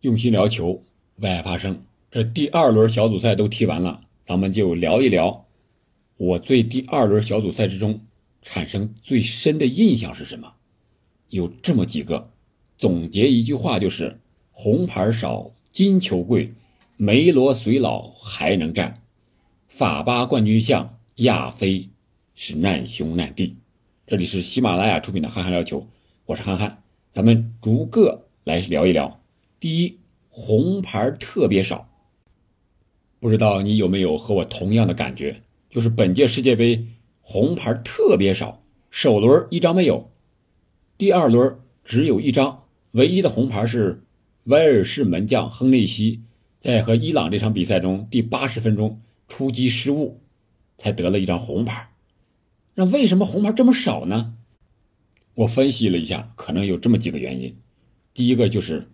用心聊球，为爱发声。这第二轮小组赛都踢完了，咱们就聊一聊我对第二轮小组赛之中产生最深的印象是什么？有这么几个，总结一句话就是：红牌少，金球贵，梅罗虽老还能战，法巴冠军相，亚非是难兄难弟。这里是喜马拉雅出品的《憨憨聊球》，我是憨憨，咱们逐个来聊一聊。第一，红牌特别少。不知道你有没有和我同样的感觉？就是本届世界杯红牌特别少，首轮一张没有，第二轮只有一张，唯一的红牌是威尔士门将亨内西在和伊朗这场比赛中第八十分钟出击失误，才得了一张红牌。那为什么红牌这么少呢？我分析了一下，可能有这么几个原因。第一个就是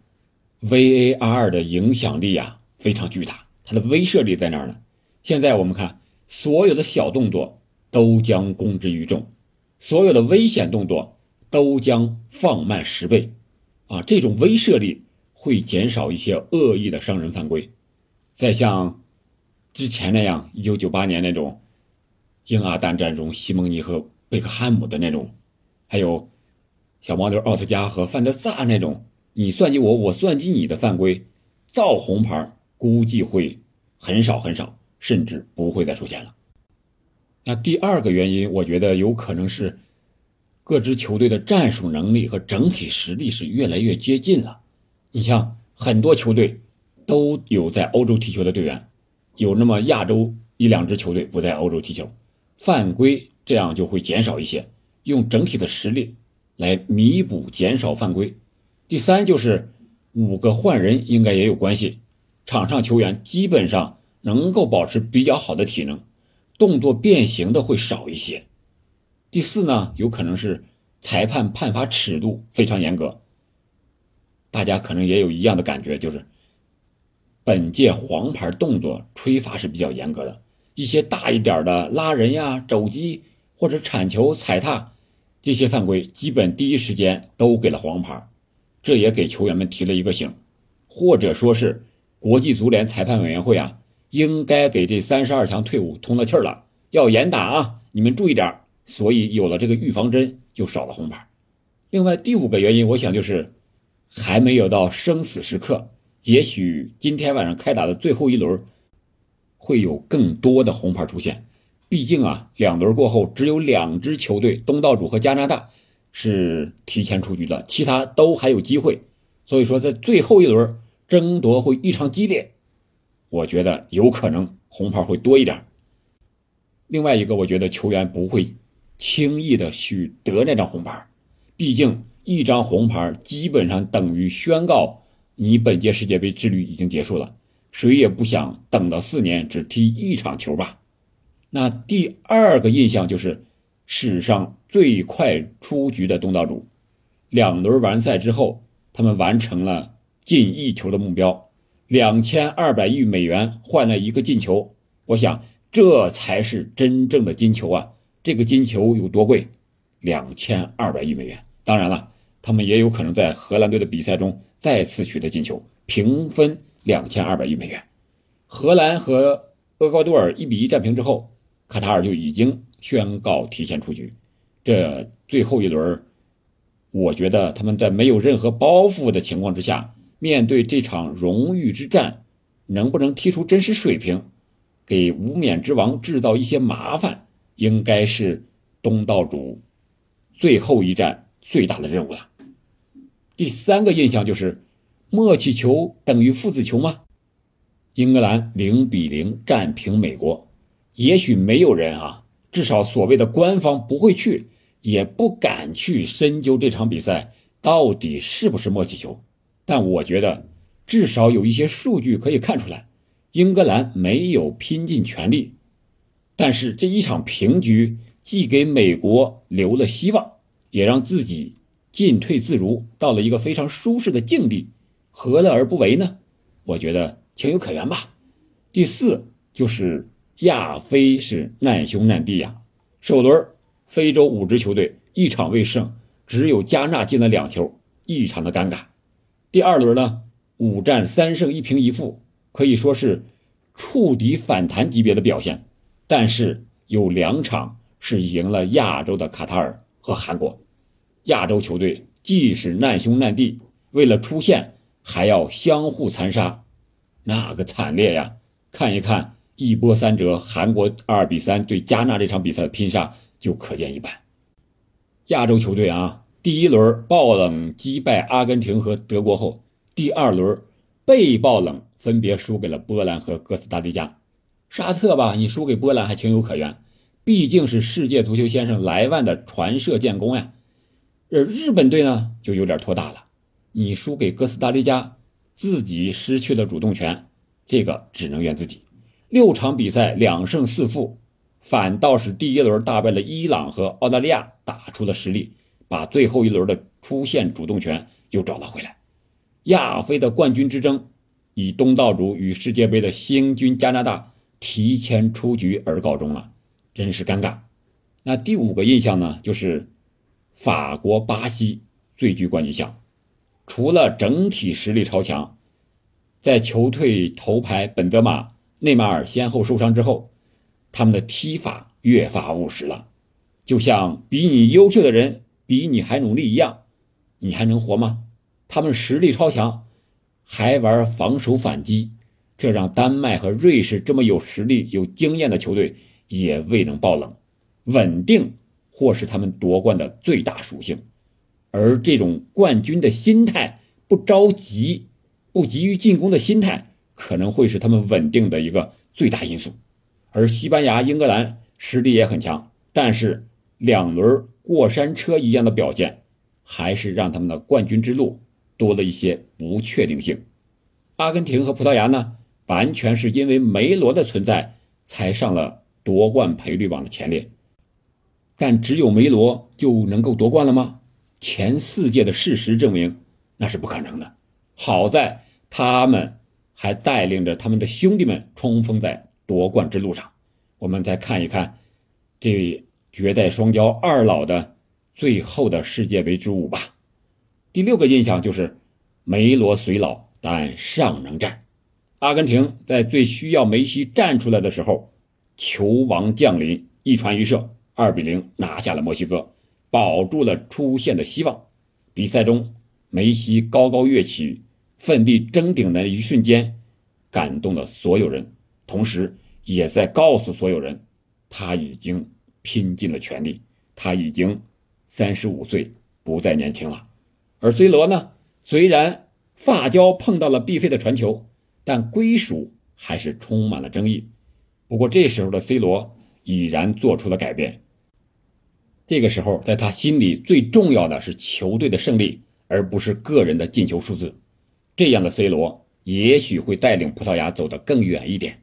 VAR 的影响力啊非常巨大。它的威慑力在那儿呢。现在我们看，所有的小动作都将公之于众，所有的危险动作都将放慢十倍，啊，这种威慑力会减少一些恶意的伤人犯规。再像之前那样，一九九八年那种英阿大战中西蒙尼和贝克汉姆的那种，还有小毛驴奥特加和范德萨那种，你算计我，我算计你的犯规，造红牌。估计会很少很少，甚至不会再出现了。那第二个原因，我觉得有可能是各支球队的战术能力和整体实力是越来越接近了。你像很多球队都有在欧洲踢球的队员，有那么亚洲一两支球队不在欧洲踢球，犯规这样就会减少一些，用整体的实力来弥补减少犯规。第三就是五个换人应该也有关系。场上球员基本上能够保持比较好的体能，动作变形的会少一些。第四呢，有可能是裁判判罚尺度非常严格。大家可能也有一样的感觉，就是本届黄牌动作吹罚是比较严格的，一些大一点的拉人呀、肘击或者铲球、踩踏这些犯规，基本第一时间都给了黄牌，这也给球员们提了一个醒，或者说是。国际足联裁判委员会啊，应该给这三十二强退伍通了气儿了，要严打啊！你们注意点所以有了这个预防针，就少了红牌。另外第五个原因，我想就是还没有到生死时刻，也许今天晚上开打的最后一轮会有更多的红牌出现。毕竟啊，两轮过后只有两支球队，东道主和加拿大是提前出局的，其他都还有机会。所以说，在最后一轮。争夺会异常激烈，我觉得有可能红牌会多一点。另外一个，我觉得球员不会轻易的去得那张红牌，毕竟一张红牌基本上等于宣告你本届世界杯之旅已经结束了。谁也不想等到四年只踢一场球吧？那第二个印象就是史上最快出局的东道主，两轮完赛之后，他们完成了。进一球的目标，两千二百亿美元换了一个进球，我想这才是真正的金球啊！这个金球有多贵？两千二百亿美元。当然了，他们也有可能在荷兰队的比赛中再次取得进球，平分两千二百亿美元。荷兰和厄瓜多尔一比一战平之后，卡塔尔就已经宣告提前出局。这最后一轮，我觉得他们在没有任何包袱的情况之下。面对这场荣誉之战，能不能踢出真实水平，给无冕之王制造一些麻烦，应该是东道主最后一战最大的任务了。第三个印象就是默契球等于父子球吗？英格兰零比零战平美国，也许没有人啊，至少所谓的官方不会去，也不敢去深究这场比赛到底是不是默契球。但我觉得，至少有一些数据可以看出来，英格兰没有拼尽全力，但是这一场平局既给美国留了希望，也让自己进退自如，到了一个非常舒适的境地，何乐而不为呢？我觉得情有可原吧。第四就是亚非是难兄难弟呀，首轮非洲五支球队一场未胜，只有加纳进了两球，异常的尴尬。第二轮呢，五战三胜一平一负，可以说是触底反弹级别的表现。但是有两场是赢了亚洲的卡塔尔和韩国，亚洲球队既是难兄难弟，为了出线还要相互残杀，那个惨烈呀！看一看一波三折，韩国二比三对加纳这场比赛的拼杀就可见一斑。亚洲球队啊，第一轮爆冷击败阿根廷和德国后，第二轮被爆冷，分别输给了波兰和哥斯达黎加。沙特吧，你输给波兰还情有可原，毕竟是世界足球先生莱万的传射建功呀。而日本队呢，就有点拖大了，你输给哥斯达黎加，自己失去了主动权，这个只能怨自己。六场比赛两胜四负。反倒是第一轮大败了伊朗和澳大利亚，打出了实力，把最后一轮的出线主动权又找了回来。亚非的冠军之争以东道主与世界杯的新军加拿大提前出局而告终了，真是尴尬。那第五个印象呢，就是法国、巴西最具冠军相，除了整体实力超强，在球队头牌本泽马、内马尔先后受伤之后。他们的踢法越发务实了，就像比你优秀的人比你还努力一样，你还能活吗？他们实力超强，还玩防守反击，这让丹麦和瑞士这么有实力、有经验的球队也未能爆冷。稳定或是他们夺冠的最大属性，而这种冠军的心态，不着急、不急于进攻的心态，可能会是他们稳定的一个最大因素。而西班牙、英格兰实力也很强，但是两轮过山车一样的表现，还是让他们的冠军之路多了一些不确定性。阿根廷和葡萄牙呢，完全是因为梅罗的存在才上了夺冠赔率榜的前列。但只有梅罗就能够夺冠了吗？前四届的事实证明那是不可能的。好在他们还带领着他们的兄弟们冲锋在。夺冠之路上，我们再看一看这位绝代双骄二老的最后的世界杯之舞吧。第六个印象就是梅罗虽老，但尚能战。阿根廷在最需要梅西站出来的时候，球王降临，一传一射，二比零拿下了墨西哥，保住了出线的希望。比赛中，梅西高高跃起，奋力争顶的一瞬间，感动了所有人。同时，也在告诉所有人，他已经拼尽了全力，他已经三十五岁，不再年轻了。而 C 罗呢？虽然发胶碰到了毕费的传球，但归属还是充满了争议。不过这时候的 C 罗已然做出了改变。这个时候，在他心里最重要的是球队的胜利，而不是个人的进球数字。这样的 C 罗也许会带领葡萄牙走得更远一点。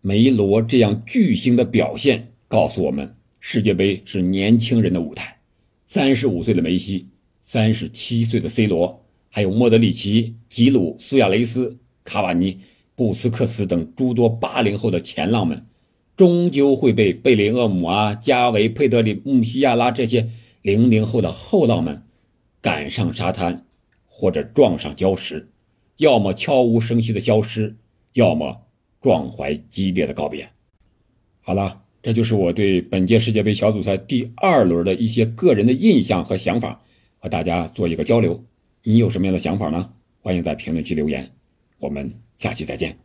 梅罗这样巨星的表现告诉我们，世界杯是年轻人的舞台。三十五岁的梅西，三十七岁的 C 罗，还有莫德里奇、吉鲁、苏亚雷斯、卡瓦尼、布斯克斯等诸多八零后的前浪们，终究会被贝林厄姆啊、加维、佩德里、穆西亚拉这些零零后的后浪们赶上沙滩，或者撞上礁石，要么悄无声息的消失，要么。壮怀激烈的告别。好了，这就是我对本届世界杯小组赛第二轮的一些个人的印象和想法，和大家做一个交流。你有什么样的想法呢？欢迎在评论区留言。我们下期再见。